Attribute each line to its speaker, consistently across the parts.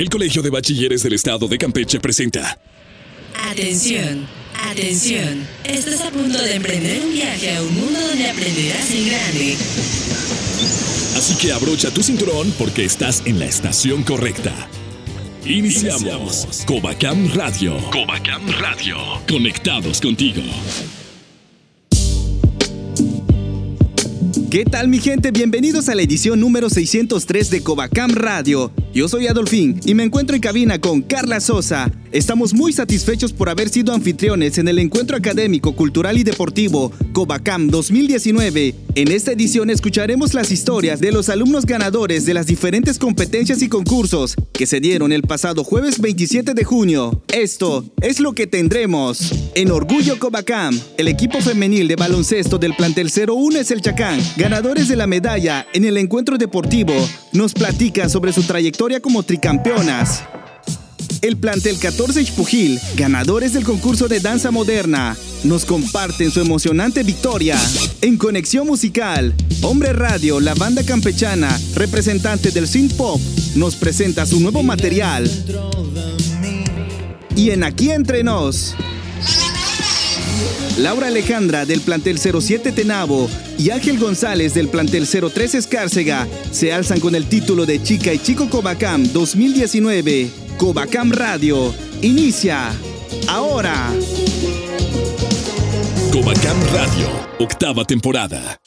Speaker 1: El Colegio de Bachilleres del Estado de Campeche presenta.
Speaker 2: Atención, atención. Estás a punto de emprender un viaje a un mundo donde aprenderás en grande.
Speaker 1: Así que abrocha tu cinturón porque estás en la estación correcta. Iniciamos. Covacam Radio. Covacam Radio. Conectados contigo.
Speaker 3: ¿Qué tal mi gente? Bienvenidos a la edición número 603 de Covacam Radio. Yo soy Adolfín y me encuentro en cabina con Carla Sosa. Estamos muy satisfechos por haber sido anfitriones en el encuentro académico, cultural y deportivo Covacam 2019. En esta edición escucharemos las historias de los alumnos ganadores de las diferentes competencias y concursos que se dieron el pasado jueves 27 de junio. Esto es lo que tendremos. En Orgullo Covacam, el equipo femenil de baloncesto del plantel 01 es el Chacán, ganadores de la medalla en el encuentro deportivo, nos platica sobre su trayectoria como tricampeonas. El plantel 14 Xpujil, ganadores del concurso de danza moderna, nos comparten su emocionante victoria. En Conexión Musical, Hombre Radio, la banda campechana, representante del synth pop, nos presenta su nuevo material. Y en Aquí Entre Nos, Laura Alejandra del plantel 07 Tenabo y Ángel González del plantel 03 Escárcega se alzan con el título de Chica y Chico Covacam 2019. Covacam Radio inicia ahora.
Speaker 1: Covacam Radio, octava temporada.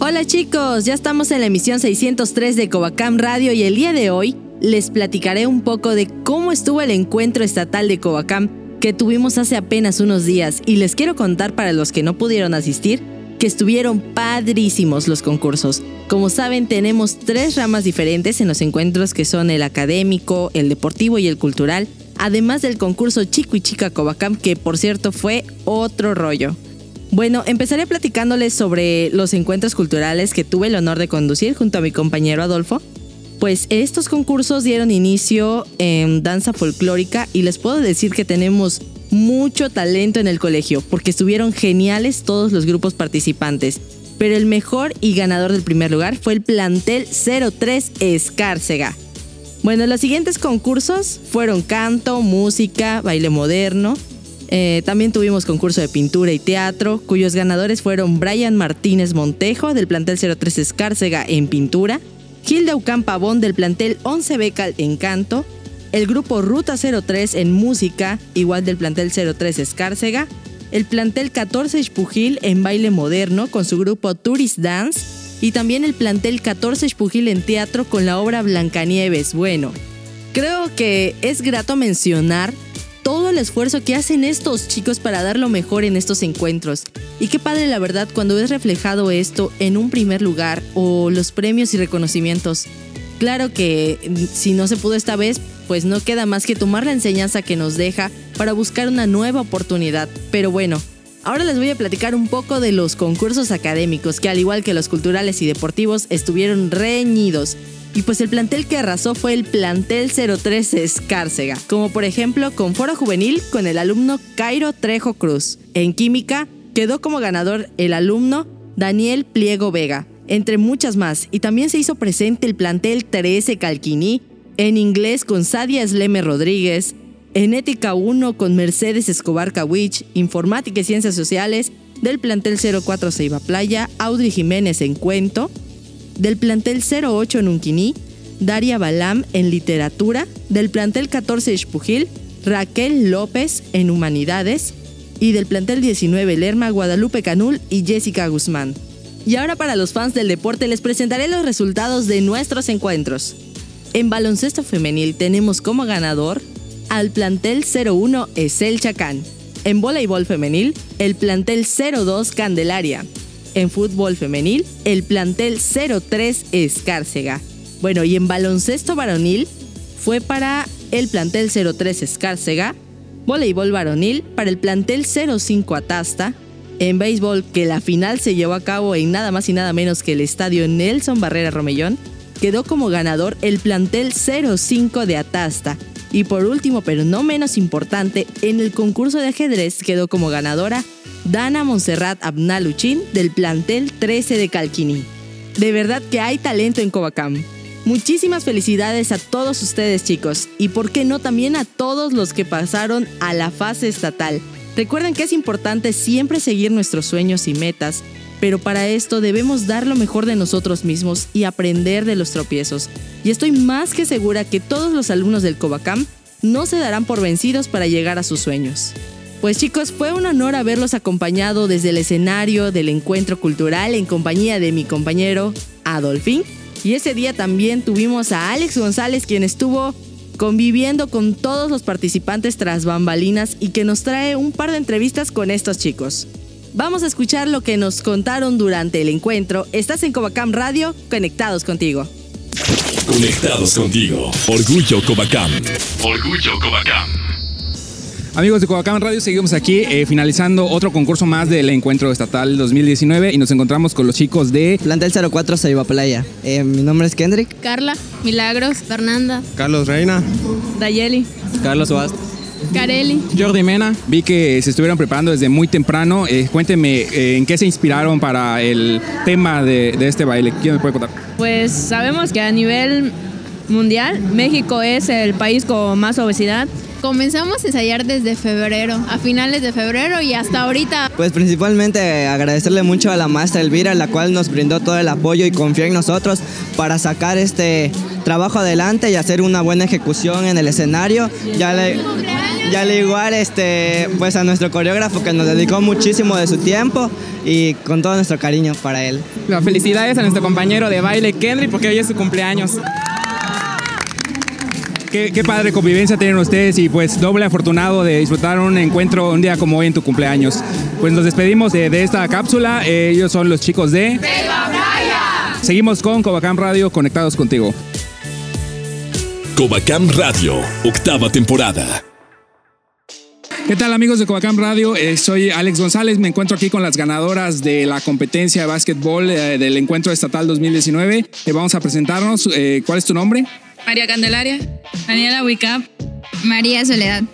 Speaker 4: Hola chicos, ya estamos en la emisión 603 de Covacam Radio y el día de hoy les platicaré un poco de cómo estuvo el encuentro estatal de Covacam que tuvimos hace apenas unos días y les quiero contar para los que no pudieron asistir que estuvieron padrísimos los concursos. Como saben, tenemos tres ramas diferentes en los encuentros que son el académico, el deportivo y el cultural, además del concurso Chico y Chica Covacam, que por cierto fue otro rollo. Bueno, empezaré platicándoles sobre los encuentros culturales que tuve el honor de conducir junto a mi compañero Adolfo. Pues estos concursos dieron inicio en danza folclórica y les puedo decir que tenemos mucho talento en el colegio porque estuvieron geniales todos los grupos participantes. Pero el mejor y ganador del primer lugar fue el plantel 03 Escárcega. Bueno, los siguientes concursos fueron canto, música, baile moderno. Eh, también tuvimos concurso de pintura y teatro, cuyos ganadores fueron Brian Martínez Montejo del plantel 03 Escárcega en pintura, Hilda Ucán Pavón del plantel 11 Becal en canto, el grupo Ruta 03 en música, igual del plantel 03 Escárcega, el plantel 14 Espujil en baile moderno con su grupo Tourist Dance y también el plantel 14 Espujil en teatro con la obra Blancanieves. Bueno, creo que es grato mencionar todo el esfuerzo que hacen estos chicos para dar lo mejor en estos encuentros. Y qué padre la verdad cuando ves reflejado esto en un primer lugar o los premios y reconocimientos. Claro que mm, si no se pudo esta vez, pues no queda más que tomar la enseñanza que nos deja para buscar una nueva oportunidad. Pero bueno, ahora les voy a platicar un poco de los concursos académicos que al igual que los culturales y deportivos estuvieron reñidos. Y pues el plantel que arrasó fue el plantel 03 Escárcega, como por ejemplo con Foro Juvenil con el alumno Cairo Trejo Cruz. En química quedó como ganador el alumno Daniel Pliego Vega, entre muchas más. Y también se hizo presente el plantel 13 Calquini, en inglés con Sadia Sleme Rodríguez, en ética 1 con Mercedes Escobar Kawich, informática y ciencias sociales del plantel 04 Ceiba Playa, Audrey Jiménez en cuento, del plantel 08 en Unquiní, Daria Balam en literatura, del plantel 14 Espujil, Raquel López en humanidades y del plantel 19 Lerma, Guadalupe Canul y Jessica Guzmán. Y ahora para los fans del deporte les presentaré los resultados de nuestros encuentros. En baloncesto femenil tenemos como ganador al plantel 01 Esel Chacán. En voleibol femenil, el plantel 02 Candelaria en fútbol femenil, el plantel 03 Escárcega. Bueno, y en baloncesto varonil fue para el plantel 03 Escárcega, voleibol varonil para el plantel 05 Atasta, en béisbol que la final se llevó a cabo en nada más y nada menos que el estadio Nelson Barrera Romellón, quedó como ganador el plantel 05 de Atasta. Y por último, pero no menos importante, en el concurso de ajedrez quedó como ganadora Dana Montserrat Abnaluchin del plantel 13 de Calquini. De verdad que hay talento en Covacam. Muchísimas felicidades a todos ustedes chicos y por qué no también a todos los que pasaron a la fase estatal. Recuerden que es importante siempre seguir nuestros sueños y metas, pero para esto debemos dar lo mejor de nosotros mismos y aprender de los tropiezos. Y estoy más que segura que todos los alumnos del Covacam no se darán por vencidos para llegar a sus sueños. Pues chicos, fue un honor haberlos acompañado desde el escenario del encuentro cultural en compañía de mi compañero Adolfín. Y ese día también tuvimos a Alex González quien estuvo conviviendo con todos los participantes tras bambalinas y que nos trae un par de entrevistas con estos chicos. Vamos a escuchar lo que nos contaron durante el encuentro. Estás en Covacam Radio, conectados contigo.
Speaker 1: Conectados contigo. Orgullo Covacam. Orgullo Covacam.
Speaker 5: Amigos de Coacam Radio, seguimos aquí eh, finalizando otro concurso más del Encuentro Estatal 2019 y nos encontramos con los chicos de
Speaker 6: Plantel 04 Saiba Playa. Eh, mi nombre es Kendrick.
Speaker 7: Carla, Milagros, Fernanda,
Speaker 8: Carlos Reina,
Speaker 7: Dayeli,
Speaker 8: Carlos Oast.
Speaker 7: Carelli,
Speaker 5: Jordi Mena. Vi que se estuvieron preparando desde muy temprano. Eh, cuéntenme en qué se inspiraron para el tema de, de este baile. ¿Quién me puede contar?
Speaker 7: Pues sabemos que a nivel mundial México es el país con más obesidad
Speaker 9: Comenzamos a ensayar desde febrero, a finales de febrero y hasta ahorita.
Speaker 6: Pues principalmente agradecerle mucho a la maestra Elvira, la cual nos brindó todo el apoyo y confía en nosotros para sacar este trabajo adelante y hacer una buena ejecución en el escenario. Ya le, ya le igual este, pues a nuestro coreógrafo que nos dedicó muchísimo de su tiempo y con todo nuestro cariño para él.
Speaker 10: Felicidades a nuestro compañero de baile Kendry porque hoy es su cumpleaños.
Speaker 5: Qué, padre convivencia tienen ustedes y pues doble afortunado de disfrutar un encuentro un día como hoy en tu cumpleaños. Pues nos despedimos de, esta cápsula. Eh, ellos son los chicos de... Seguimos con Covacam Radio conectados contigo.
Speaker 1: Covacam Radio, octava temporada.
Speaker 5: ¿Qué tal amigos de Covacam Radio? Eh, soy Alex González, me encuentro aquí con las ganadoras de la competencia de básquetbol eh, del encuentro estatal 2019. vamos a presentarnos. ¿Cuál es tu nombre?
Speaker 11: María Candelaria.
Speaker 12: Daniela Wicap.
Speaker 13: María Soledad.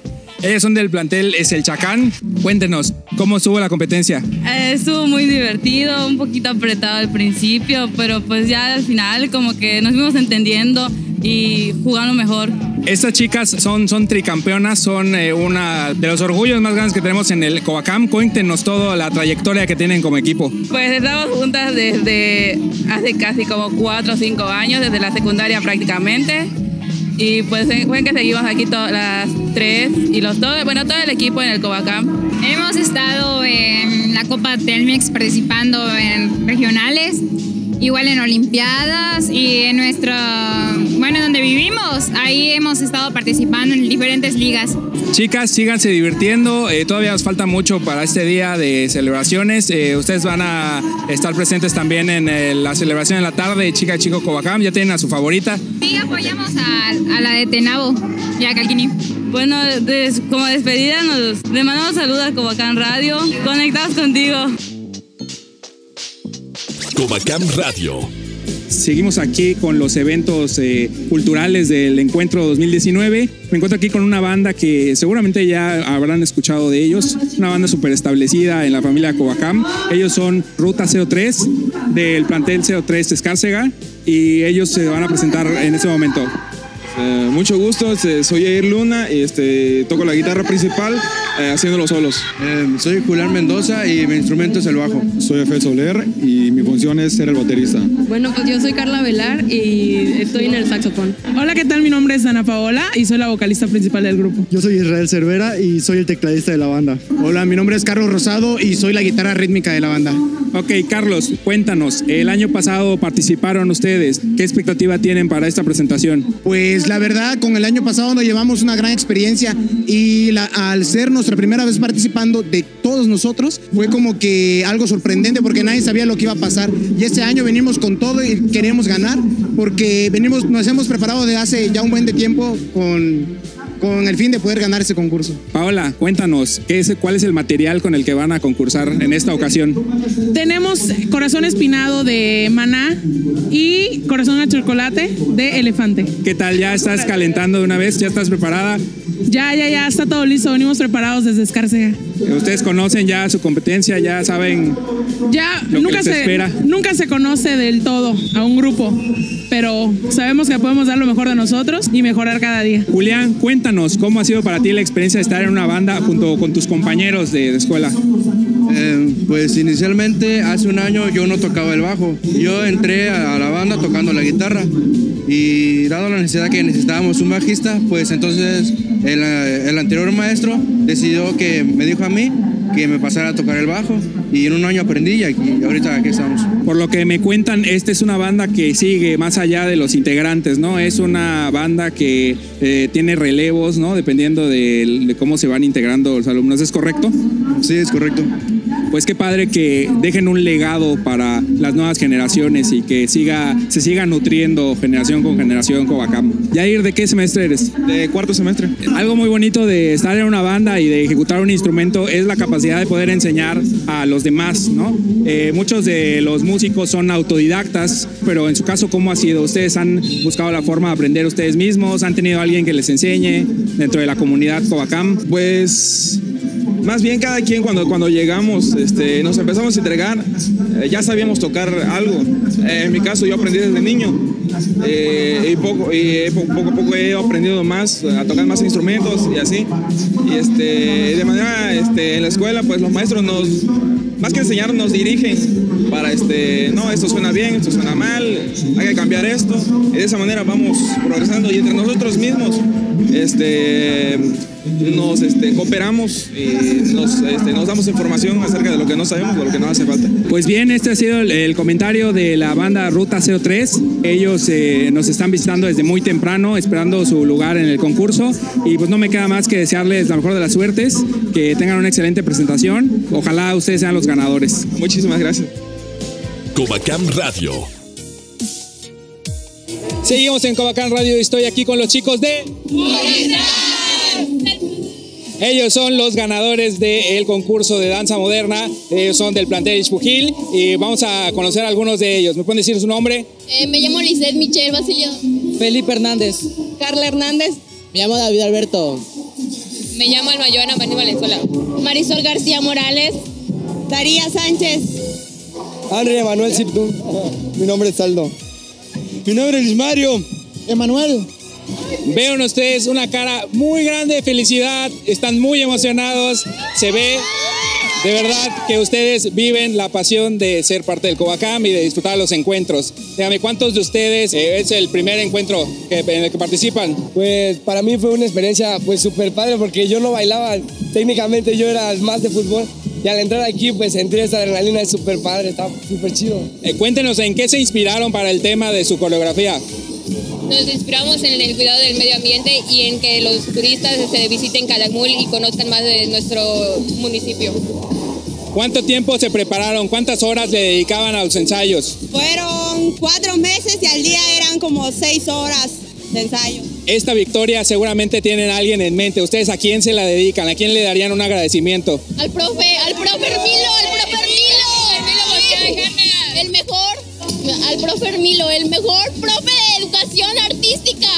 Speaker 5: Ellos son del plantel Es el Chacán. Cuéntenos, ¿cómo estuvo la competencia?
Speaker 12: Eh, estuvo muy divertido, un poquito apretado al principio, pero pues ya al final como que nos fuimos entendiendo y jugando mejor.
Speaker 5: Estas chicas son, son tricampeonas, son eh, una de los orgullos más grandes que tenemos en el Coacam. Cuéntenos toda la trayectoria que tienen como equipo.
Speaker 12: Pues estamos juntas desde hace casi como cuatro o cinco años, desde la secundaria prácticamente. Y pues ven que seguimos aquí todas las tres y los dos, bueno, todo el equipo en el Covacam.
Speaker 13: Hemos estado en la Copa Telmex participando en regionales igual en Olimpiadas y en nuestro, bueno, donde vivimos, ahí hemos estado participando en diferentes ligas.
Speaker 5: Chicas, síganse divirtiendo, eh, todavía nos falta mucho para este día de celebraciones, eh, ustedes van a estar presentes también en eh, la celebración en la tarde Chica Chico Covacam, ya tienen a su favorita.
Speaker 13: Sí, apoyamos a, la de Tenabo y a Calquini.
Speaker 12: Bueno, como despedida nos le mandamos saludos a Covacam Radio, conectados contigo.
Speaker 1: Covacam Radio.
Speaker 5: Seguimos aquí con los eventos eh, culturales del encuentro 2019. Me encuentro aquí con una banda que seguramente ya habrán escuchado de ellos, una banda súper establecida en la familia Covacam. Ellos son Ruta 03 del plantel 03 Escárcega y ellos se van a presentar en este momento.
Speaker 8: Eh, mucho gusto, este, soy Air Luna y este, toco la guitarra principal eh, haciendo los solos.
Speaker 14: Eh, soy Julián Mendoza y mi instrumento es el bajo.
Speaker 15: Soy Efe Soler y mi función es ser el baterista.
Speaker 16: Bueno, pues yo soy Carla Velar y estoy en el saxofón.
Speaker 17: Hola, ¿qué tal? Mi nombre es Ana Paola y soy la vocalista principal del grupo.
Speaker 18: Yo soy Israel Cervera y soy el tecladista de la banda.
Speaker 19: Hola, mi nombre es Carlos Rosado y soy la guitarra rítmica de la banda.
Speaker 5: Ok, Carlos, cuéntanos, el año pasado participaron ustedes, ¿qué expectativa tienen para esta presentación?
Speaker 19: Pues la verdad, con el año pasado nos llevamos una gran experiencia y al ser nuestra primera vez participando de todos nosotros, fue como que algo sorprendente porque nadie sabía lo que iba a pasar. Y este año venimos con todo y queremos ganar porque venimos, nos hemos preparado de hace ya un buen de tiempo con con el fin de poder ganar ese concurso.
Speaker 5: Paola, cuéntanos, ¿qué es, ¿cuál es el material con el que van a concursar en esta ocasión?
Speaker 17: Tenemos corazón espinado de maná y corazón de chocolate de elefante.
Speaker 5: ¿Qué tal? ¿Ya estás calentando de una vez? ¿Ya estás preparada?
Speaker 17: Ya, ya, ya, está todo listo. Venimos preparados desde Escárcega.
Speaker 5: Ustedes conocen ya su competencia, ya saben
Speaker 17: Ya
Speaker 5: Lo que
Speaker 17: nunca
Speaker 5: les
Speaker 17: se,
Speaker 5: espera.
Speaker 17: nunca se conoce del todo a un grupo, pero sabemos que podemos dar lo mejor de nosotros y mejorar cada día.
Speaker 5: Julián, cuéntanos cómo ha sido para ti la experiencia de estar en una banda junto con tus compañeros de, de escuela.
Speaker 14: Eh, pues inicialmente hace un año yo no tocaba el bajo. Yo entré a la banda tocando la guitarra y dado la necesidad que necesitábamos un bajista, pues entonces el, el anterior maestro decidió que me dijo a mí que me pasara a tocar el bajo y en un año aprendí y aquí, ahorita aquí estamos.
Speaker 5: Por lo que me cuentan, esta es una banda que sigue más allá de los integrantes, ¿no? Es una banda que eh, tiene relevos, ¿no? Dependiendo de, de cómo se van integrando los alumnos. ¿Es correcto?
Speaker 14: Sí, es correcto.
Speaker 5: Pues qué padre que dejen un legado para las nuevas generaciones y que siga, se siga nutriendo generación con generación Covacam. Yair, ¿de qué semestre eres?
Speaker 8: De cuarto semestre.
Speaker 5: Algo muy bonito de estar en una banda y de ejecutar un instrumento es la capacidad de poder enseñar a los demás, ¿no? Eh, muchos de los músicos son autodidactas, pero en su caso, ¿cómo ha sido? ¿Ustedes han buscado la forma de aprender ustedes mismos? ¿Han tenido alguien que les enseñe dentro de la comunidad Covacam?
Speaker 8: Pues más bien cada quien cuando, cuando llegamos este, nos empezamos a entregar, eh, ya sabíamos tocar algo. Eh, en mi caso yo aprendí desde niño eh, y, poco, y po- poco a poco he aprendido más a tocar más instrumentos y así. Y este, de manera este, en la escuela pues los maestros nos, más que enseñar, nos dirigen para este, no, esto suena bien, esto suena mal, hay que cambiar esto. Y de esa manera vamos progresando y entre nosotros mismos este, nos este, cooperamos y nos, este, nos damos información acerca de lo que no sabemos o lo que nos hace falta.
Speaker 5: Pues bien, este ha sido el, el comentario de la banda Ruta CO3. Ellos eh, nos están visitando desde muy temprano, esperando su lugar en el concurso. Y pues no me queda más que desearles la mejor de las suertes, que tengan una excelente presentación. Ojalá ustedes sean los ganadores.
Speaker 8: Muchísimas gracias.
Speaker 1: Covacam Radio.
Speaker 5: Seguimos en Covacán Radio y estoy aquí con los chicos de... Ellos son los ganadores del concurso de danza moderna. Ellos son del plantel Ispujil y vamos a conocer a algunos de ellos. ¿Me pueden decir su nombre?
Speaker 11: Eh, me llamo Lisette Michelle Basilio.
Speaker 20: Felipe Hernández.
Speaker 11: Carla Hernández.
Speaker 20: Me llamo David Alberto.
Speaker 11: Me llamo Alma Joana Mani Valenzuela. Marisol García Morales. Daría Sánchez.
Speaker 20: Henry Emanuel Ziptun. Mi nombre es Aldo. Mi nombre es Mario. Emanuel.
Speaker 5: Veo en ustedes una cara muy grande de felicidad, están muy emocionados, se ve de verdad que ustedes viven la pasión de ser parte del Covacam y de disfrutar los encuentros. Dígame, ¿cuántos de ustedes eh, es el primer encuentro que- en el que participan?
Speaker 20: Pues para mí fue una experiencia pues súper padre porque yo no bailaba, técnicamente yo era más de fútbol y al entrar aquí pues sentir esa adrenalina es súper padre, está súper chido.
Speaker 5: Eh, cuéntenos en qué se inspiraron para el tema de su coreografía.
Speaker 11: Nos inspiramos en el cuidado del medio ambiente y en que los turistas se visiten Calakmul y conozcan más de nuestro municipio.
Speaker 5: ¿Cuánto tiempo se prepararon? ¿Cuántas horas le dedicaban a los ensayos?
Speaker 21: Fueron cuatro meses y al día eran como seis horas de ensayo.
Speaker 5: Esta victoria seguramente tienen a alguien en mente. ¿Ustedes a quién se la dedican? ¿A quién le darían un agradecimiento?
Speaker 11: Al profe, al profe Hermilo, al profe Hermilo. El mejor, al profe Hermilo, el mejor profe de educación artística.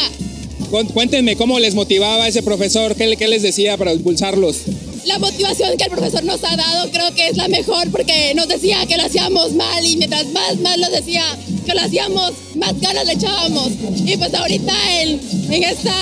Speaker 5: Cu- Cuéntenme cómo les motivaba ese profesor, qué, qué les decía para impulsarlos.
Speaker 11: La motivación que el profesor nos ha dado creo que es la mejor porque nos decía que lo hacíamos mal y mientras más, más lo decía que lo hacíamos, más ganas le echábamos. Y pues ahorita en, en esta...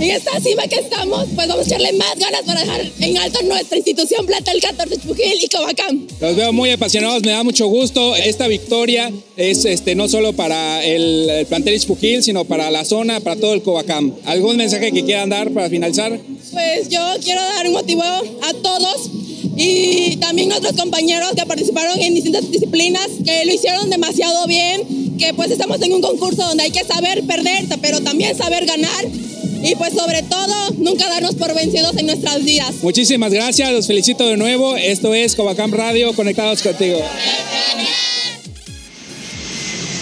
Speaker 11: En esta cima que estamos, pues vamos a echarle más ganas para dejar en alto nuestra institución Plantel 14 Chupujil y Covacam.
Speaker 5: Los veo muy apasionados, me da mucho gusto. Esta victoria es este, no solo para el, el plantel Ispujil, sino para la zona, para todo el Covacam. ¿Algún mensaje que quieran dar para finalizar?
Speaker 21: Pues yo quiero dar un motivo a todos y también nuestros compañeros que participaron en distintas disciplinas, que lo hicieron demasiado bien, que pues estamos en un concurso donde hay que saber perder, pero también saber ganar y pues sobre todo nunca darnos por vencidos en nuestras vidas.
Speaker 5: Muchísimas gracias, los felicito de nuevo. Esto es Covacam Radio, conectados contigo.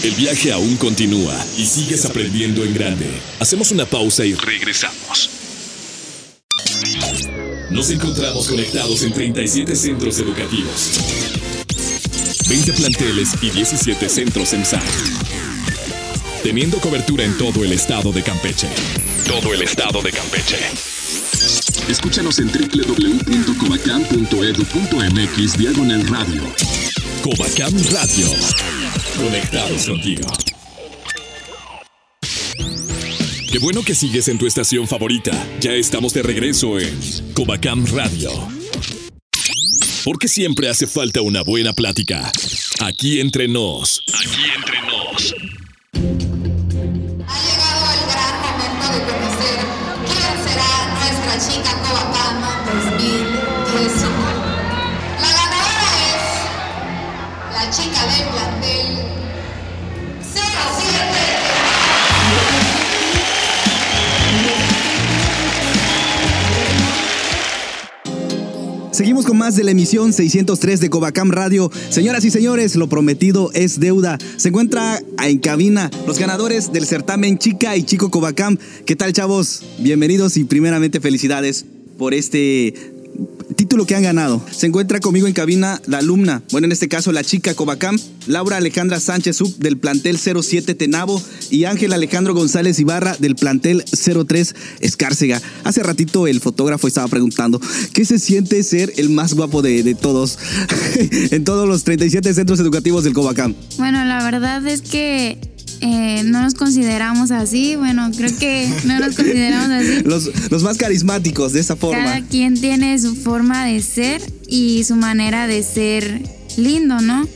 Speaker 1: El viaje aún continúa y sigues aprendiendo en grande. Hacemos una pausa y regresamos. Nos encontramos conectados en 37 centros educativos, 20 planteles y 17 centros en SAC. Teniendo cobertura en todo el estado de Campeche. Todo el estado de Campeche. Escúchanos en www.covacam.edu.mx diagonal radio. Covacam Radio. Conectados contigo. Qué bueno que sigues en tu estación favorita. Ya estamos de regreso en Covacam Radio. Porque siempre hace falta una buena plática. Aquí entre nos. Aquí entre nos.
Speaker 3: Seguimos con más de la emisión 603 de Covacam Radio. Señoras y señores, lo prometido es deuda. Se encuentra en cabina los ganadores del certamen Chica y Chico Covacam. ¿Qué tal, chavos? Bienvenidos y primeramente felicidades por este título que han ganado. Se encuentra conmigo en cabina la alumna, bueno, en este caso la chica Covacam, Laura Alejandra Sánchez Sub del plantel 07 Tenabo y Ángel Alejandro González Ibarra del plantel 03 Escárcega. Hace ratito el fotógrafo estaba preguntando, ¿qué se siente ser el más guapo de, de todos en todos los 37 centros educativos del Covacam?
Speaker 22: Bueno, la verdad es que eh, no nos consideramos así. Bueno, creo que no nos consideramos así.
Speaker 3: Los, los más carismáticos de esa forma.
Speaker 22: Cada quien tiene su forma de ser y su manera de ser lindo, ¿no?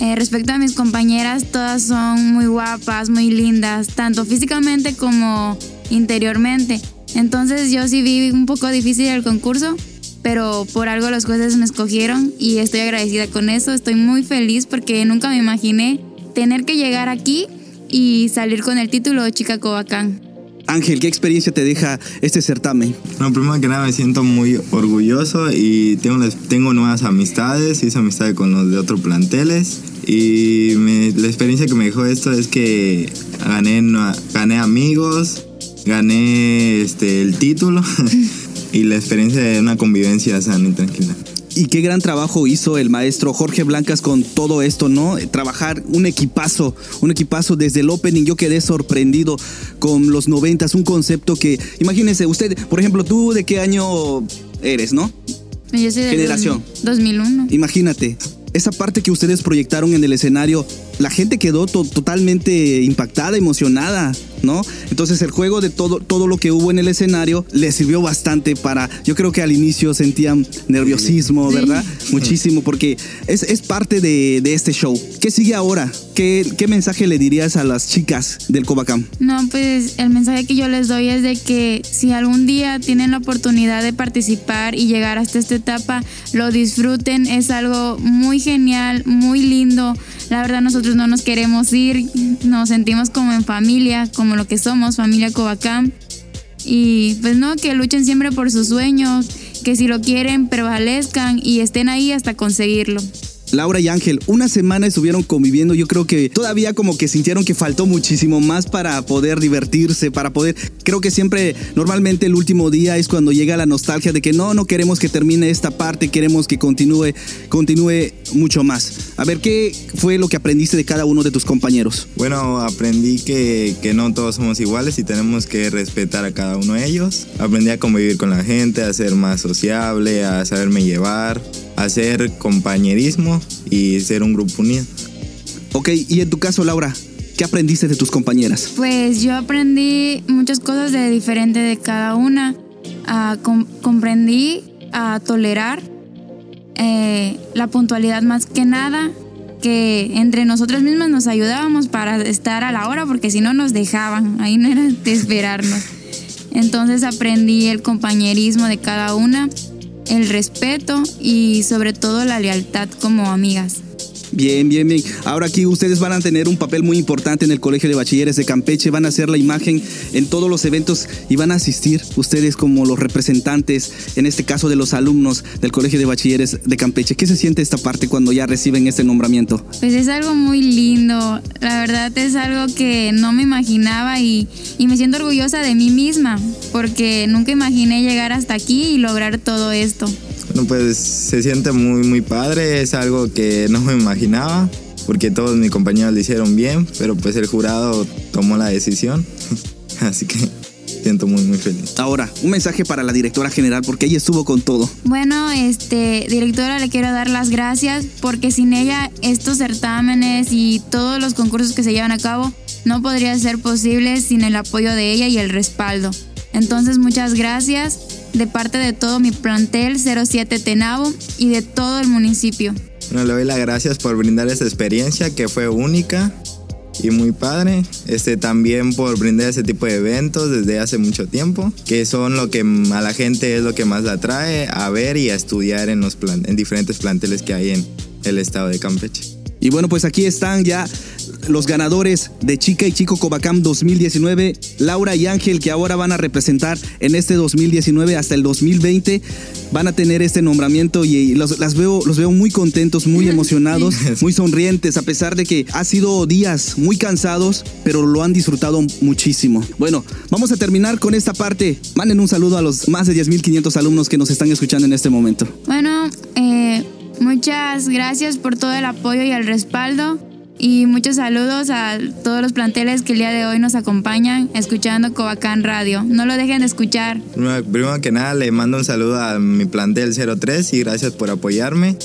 Speaker 22: Eh, respecto a mis compañeras, todas son muy guapas, muy lindas, tanto físicamente como interiormente. Entonces yo sí vi un poco difícil el concurso, pero por algo los jueces me escogieron y estoy agradecida con eso. Estoy muy feliz porque nunca me imaginé tener que llegar aquí y salir con el título de Chica Covacán.
Speaker 3: Ángel, ¿qué experiencia te deja este certamen?
Speaker 23: No, primero que nada me siento muy orgulloso y tengo, tengo nuevas amistades, hice amistades con los de otros planteles y me, la experiencia que me dejó esto es que gané, gané amigos, gané este, el título y la experiencia de una convivencia sana y tranquila.
Speaker 3: Y qué gran trabajo hizo el maestro Jorge Blancas con todo esto, ¿no? Trabajar un equipazo, un equipazo desde el opening. Yo quedé sorprendido con los noventas, un concepto que, imagínense, usted, por ejemplo, tú de qué año eres, ¿no?
Speaker 22: Yo soy de
Speaker 3: Generación.
Speaker 22: 2001.
Speaker 3: Imagínate, esa parte que ustedes proyectaron en el escenario, la gente quedó to totalmente impactada, emocionada, ¿no? Entonces el juego de todo, todo lo que hubo en el escenario les sirvió bastante para, yo creo que al inicio sentían nerviosismo,
Speaker 22: Sí.
Speaker 3: ¿verdad? Muchísimo, porque es, es parte de, de este show. ¿Qué sigue ahora? ¿Qué, ¿Qué mensaje le dirías a las chicas del Covacam?
Speaker 22: No, pues el mensaje que yo les doy es de que si algún día tienen la oportunidad de participar y llegar hasta esta etapa, lo disfruten. Es algo muy genial, muy lindo. La verdad nosotros no nos queremos ir, nos sentimos como en familia, como lo que somos, familia Covacam. Y pues no, que luchen siempre por sus sueños, que si lo quieren prevalezcan y estén ahí hasta conseguirlo.
Speaker 3: Laura y Ángel, una semana estuvieron conviviendo. Yo creo que todavía como que sintieron que faltó muchísimo más para poder divertirse, para poder. Creo que siempre, normalmente el último día es cuando llega la nostalgia de que no, no queremos que termine esta parte, queremos que continúe, continúe mucho más. A ver, ¿qué fue lo que aprendiste de cada uno de tus compañeros?
Speaker 23: Bueno, aprendí que, que no todos somos iguales y tenemos que respetar a cada uno de ellos. Aprendí a convivir con la gente, a ser más sociable, a saberme llevar, hacer compañerismo y ser un grupo unido.
Speaker 3: Ok, y en tu caso, Laura, ¿qué aprendiste de tus compañeras?
Speaker 22: Pues yo aprendí muchas cosas de diferente de cada una. Ah, com- comprendí a tolerar eh, la puntualidad más que nada, que entre nosotras mismas nos ayudábamos para estar a la hora, porque si no nos dejaban, ahí no era de esperarnos. Entonces aprendí el compañerismo de cada una, el respeto y sobre todo la lealtad como amigas.
Speaker 3: Bien, bien, bien. Ahora aquí ustedes van a tener un papel muy importante en el Colegio de Bachilleres de Campeche, van a hacer la imagen en todos los eventos y van a asistir ustedes como los representantes, en este caso de los alumnos del Colegio de Bachilleres de Campeche. ¿Qué se siente esta parte cuando ya reciben este nombramiento?
Speaker 22: Pues es algo muy lindo, la verdad es algo que no me imaginaba y, y me siento orgullosa de mí misma, porque nunca imaginé llegar hasta aquí y lograr todo esto.
Speaker 23: Bueno, pues se siente muy, muy padre, es algo que no me imaginaba, porque todos mis compañeros lo hicieron bien, pero pues el jurado tomó la decisión, así que... siento muy, muy feliz.
Speaker 3: Ahora, un mensaje para la directora general, porque ella estuvo con todo.
Speaker 22: Bueno, este, directora, le quiero dar las gracias porque sin ella estos certámenes y todos los concursos que se llevan a cabo no podría ser posible sin el apoyo de ella y el respaldo. Entonces, muchas gracias de parte de todo mi plantel 07 Tenabo y de todo el municipio.
Speaker 23: Bueno, le doy las gracias por brindar esta experiencia que fue única y muy padre. Este también por brindar ese tipo de eventos desde hace mucho tiempo, que son lo que a la gente es lo que más la atrae a ver y a estudiar en los plan- en diferentes planteles que hay en el estado de Campeche.
Speaker 3: Y bueno, pues aquí están ya los ganadores de Chica y Chico Covacam 2019, Laura y Ángel, que ahora van a representar en este 2019 hasta el 2020. Van a tener este nombramiento y los, las veo, los veo muy contentos, muy emocionados, muy sonrientes, a pesar de que ha sido días muy cansados, pero lo han disfrutado muchísimo. Bueno, vamos a terminar con esta parte. Manden un saludo a los más de 10.500 alumnos que nos están escuchando en este momento.
Speaker 22: Bueno, eh, muchas gracias por todo el apoyo y el respaldo. Y muchos saludos a todos los planteles que el día de hoy nos acompañan escuchando Covacán Radio. No lo dejen de escuchar.
Speaker 23: Primero, que nada, le mando un saludo a mi plantel 03 y gracias por apoyarme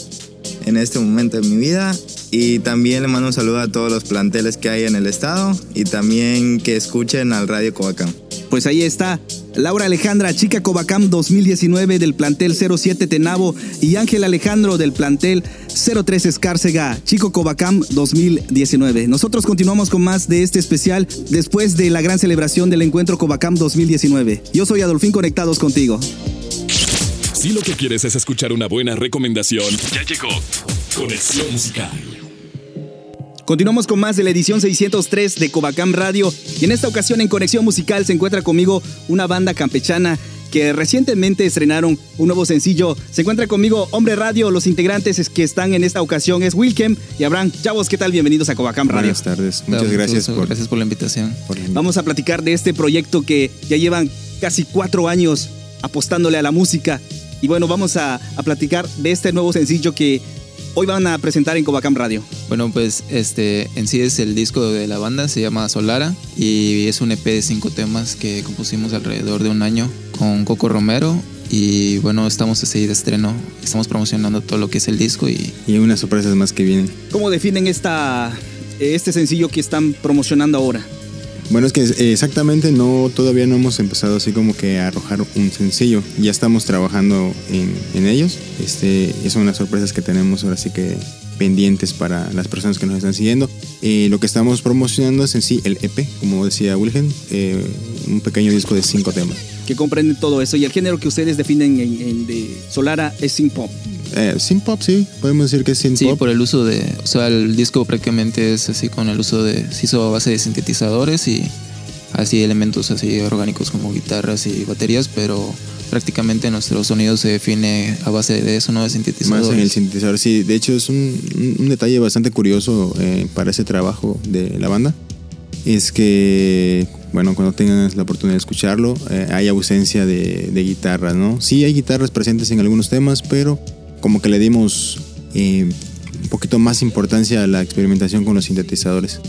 Speaker 23: en este momento de mi vida. Y también le mando un saludo a todos los planteles que hay en el estado y también que escuchen al Radio Covacam.
Speaker 3: Pues ahí está Laura Alejandra, chica Covacam 2019 del plantel 07 Tenabo y Ángel Alejandro del plantel 03 Escárcega, chico Covacam 2019. Nosotros continuamos con más de este especial después de la gran celebración del encuentro Covacam 2019. Yo soy Adolfín Conectados contigo.
Speaker 1: Si lo que quieres es escuchar una buena recomendación, ya llegó Conexión Musical.
Speaker 3: Continuamos con más de la edición 603 de Covacam Radio y en esta ocasión en Conexión Musical se encuentra conmigo una banda campechana que recientemente estrenaron un nuevo sencillo. Se encuentra conmigo Hombre Radio, los integrantes es- que están en esta ocasión es Wilkem y Abraham. Chavos, ¿qué tal? Bienvenidos a Covacam Radio.
Speaker 24: Buenas tardes, muchas gracias por,
Speaker 25: gracias por la invitación.
Speaker 3: Vamos a platicar de este proyecto que ya llevan casi cuatro años apostándole a la música. Y bueno, vamos a, a platicar de este nuevo sencillo que hoy van a presentar en Covacam Radio.
Speaker 25: Bueno, pues este en sí es el disco de la banda, se llama Solara y es un EP de cinco temas que compusimos alrededor de un año con Coco Romero y bueno, estamos a seguir de estreno, estamos promocionando todo lo que es el disco y,
Speaker 24: y unas sorpresas más que vienen.
Speaker 3: ¿Cómo definen esta, este sencillo que están promocionando ahora?
Speaker 24: Bueno, es que exactamente no, todavía no hemos empezado así como que a arrojar un sencillo. Ya estamos trabajando en, en ellos. Este, y son unas sorpresas que tenemos ahora sí que pendientes para las personas que nos están siguiendo. Eh, lo que estamos promocionando es en sí el EP, como decía Wilhelm, eh, un pequeño disco de cinco temas.
Speaker 3: Que comprenden todo eso. Y el género que ustedes definen en, en de Solara es synth pop.
Speaker 24: Eh, synth pop, sí, podemos decir que es synth
Speaker 25: sí,
Speaker 24: pop.
Speaker 25: por el uso de, o sea, el disco prácticamente es así con el uso de, se hizo a base de sintetizadores y así elementos así orgánicos como guitarras y baterías, pero prácticamente nuestro sonido se define a base de eso, no de sintetizadores.
Speaker 24: Más en el sintetizador, sí. De hecho, es un, un- detalle bastante curioso eh, para ese trabajo de la banda. Es que, bueno, cuando tengan la oportunidad de escucharlo, eh, hay ausencia de, de guitarras, ¿no? Sí hay guitarras presentes en algunos temas, pero como que le dimos eh, un poquito más importancia a la experimentación con los sintetizadores.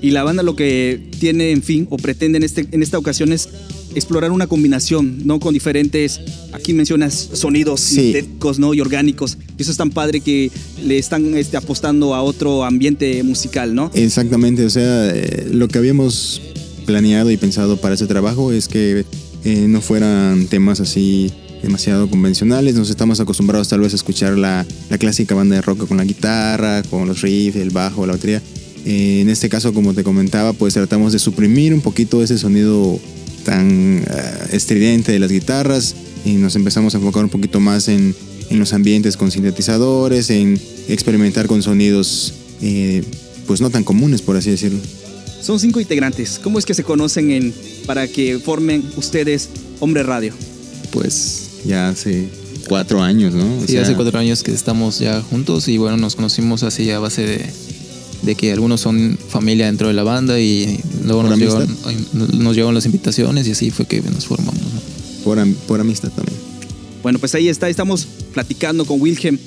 Speaker 3: Y la banda lo que tiene, en fin, o pretende en, este, en esta ocasión es explorar una combinación, ¿no? Con diferentes, aquí mencionas sonidos sintéticos, ¿no? Y orgánicos. Eso es tan padre que le están este, apostando a otro ambiente musical, ¿no?
Speaker 24: Exactamente, o sea, eh, lo que habíamos planeado y pensado para ese trabajo es que eh, no fueran temas así demasiado convencionales. Nos estamos acostumbrados tal vez a escuchar la, la clásica banda de rock con la guitarra, con los riffs, el bajo, la batería. Eh, en este caso, como te comentaba, pues tratamos de suprimir un poquito ese sonido tan eh, estridente de las guitarras y nos empezamos a enfocar un poquito más en, en los ambientes con sintetizadores, en experimentar con sonidos eh, pues no tan comunes, por así decirlo.
Speaker 3: Son cinco integrantes. ¿Cómo es que se conocen en, para que formen ustedes Hombre Radio?
Speaker 24: Pues ya hace cuatro años, ¿no? O
Speaker 25: Sí,
Speaker 24: sea,
Speaker 25: hace cuatro años que estamos ya juntos y bueno, nos conocimos así a base de, de que algunos son familia dentro de la banda y luego nos llegaron, nos llegaron las invitaciones y así fue que nos formamos. ¿no?
Speaker 24: Por, am- por amistad también.
Speaker 3: Bueno, pues ahí está, estamos platicando con Wilhelm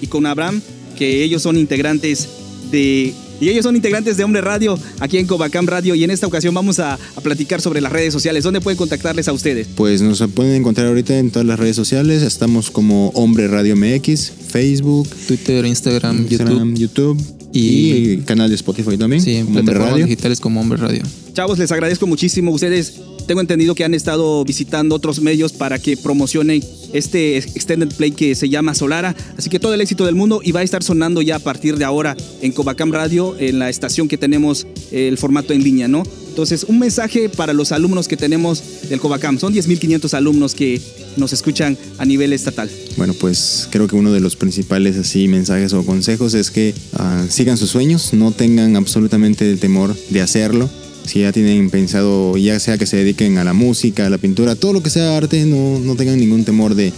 Speaker 3: y con Abraham, que ellos son integrantes de Y ellos son integrantes de Hombre Radio aquí en Covacam Radio. Y en esta ocasión vamos a, a platicar sobre las redes sociales. ¿Dónde pueden contactarles a ustedes?
Speaker 24: Pues nos pueden encontrar ahorita en todas las redes sociales. Estamos como Hombre Radio MX, Facebook,
Speaker 25: Twitter, Instagram,
Speaker 24: Instagram, YouTube. Y, canal de Spotify también.
Speaker 25: Sí, en plataformas
Speaker 24: Radio.
Speaker 25: digitales como Hombre Radio.
Speaker 3: Chavos, les agradezco muchísimo. Ustedes, tengo entendido que han estado visitando otros medios para que promocionen este extended play que se llama Solara. Así que todo el éxito del mundo y va a estar sonando ya a partir de ahora en Covacam Radio, en la estación que tenemos eh, el formato en línea, ¿no? Entonces, un mensaje para los alumnos que tenemos del Covacam. Son 10.500 alumnos que nos escuchan a nivel estatal.
Speaker 24: Bueno, pues creo que uno de los principales así mensajes o consejos es que ah, sigan sus sueños, no tengan absolutamente el temor de hacerlo. Si ya tienen pensado, ya sea que se dediquen a la música, a la pintura, todo lo que sea arte, no, no tengan ningún temor de,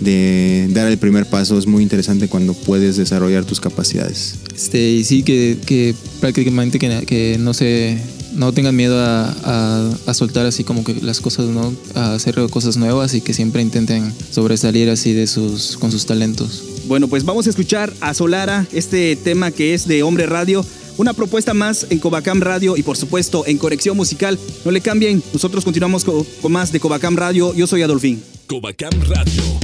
Speaker 24: de dar el primer paso. Es muy interesante cuando puedes desarrollar tus capacidades.
Speaker 25: Este, y sí, que, que prácticamente que, que no se no tengan miedo a, a- a soltar así como que las cosas, ¿no? A hacer cosas nuevas y que siempre intenten sobresalir así de sus, con sus talentos.
Speaker 3: Bueno, pues vamos a escuchar a Solara, este tema que es de Hombre Radio. Una propuesta más en Covacam Radio y por supuesto en Conexión Musical. No le cambien, nosotros continuamos co- con más de Covacam Radio. Yo soy Adolfín.
Speaker 26: Covacam Radio.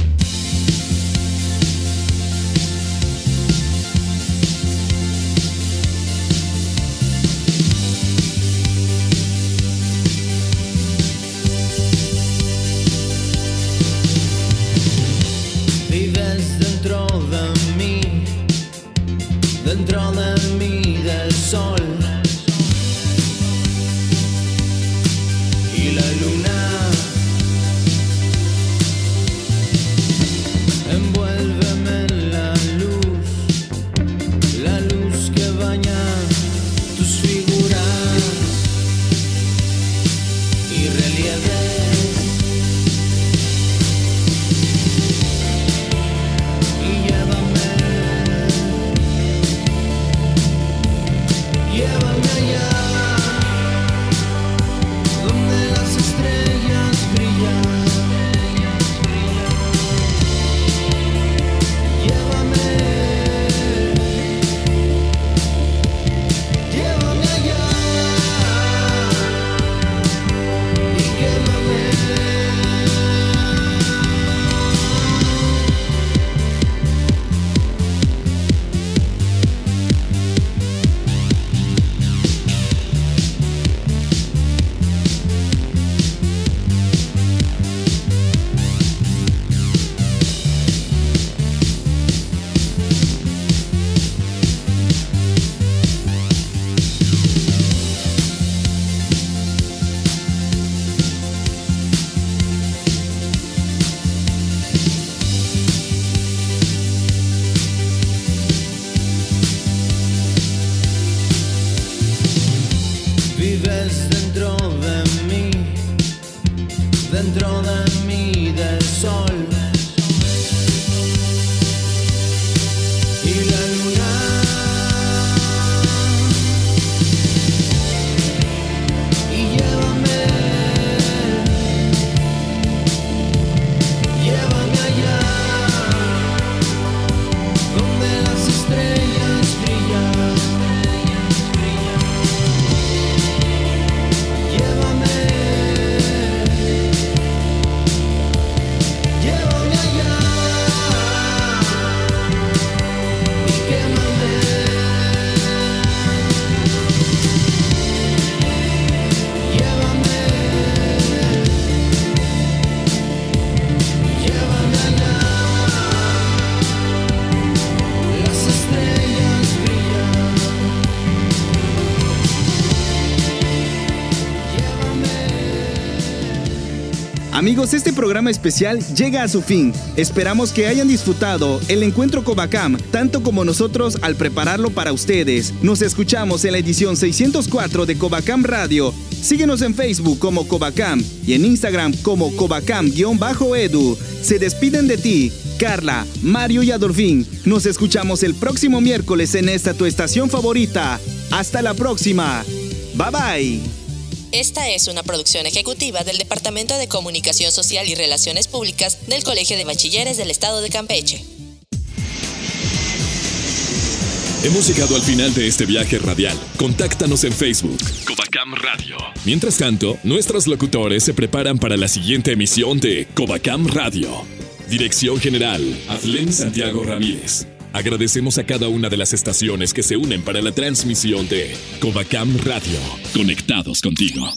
Speaker 3: Amigos, este programa especial llega a su fin. Esperamos que hayan disfrutado el encuentro Covacam tanto como nosotros al prepararlo para ustedes. Nos escuchamos en la edición 604 de Covacam Radio. Síguenos en Facebook como Covacam y en Instagram como Covacam-edu. Se despiden de ti, Carla, Mario y Adolfín. Nos escuchamos el próximo miércoles en esta tu estación favorita. Hasta la próxima. Bye bye.
Speaker 4: Esta es una producción ejecutiva del Departamento de Comunicación Social y Relaciones Públicas del Colegio de Bachilleres del Estado de Campeche.
Speaker 1: Hemos llegado al final de este viaje radial. Contáctanos en Facebook, Covacam Radio. Mientras tanto, nuestros locutores se preparan para la siguiente emisión de Covacam Radio. Dirección General, Adlen Santiago Ramírez. Agradecemos a cada una de las estaciones que se unen para la transmisión de Covacam Radio. Conectados contigo.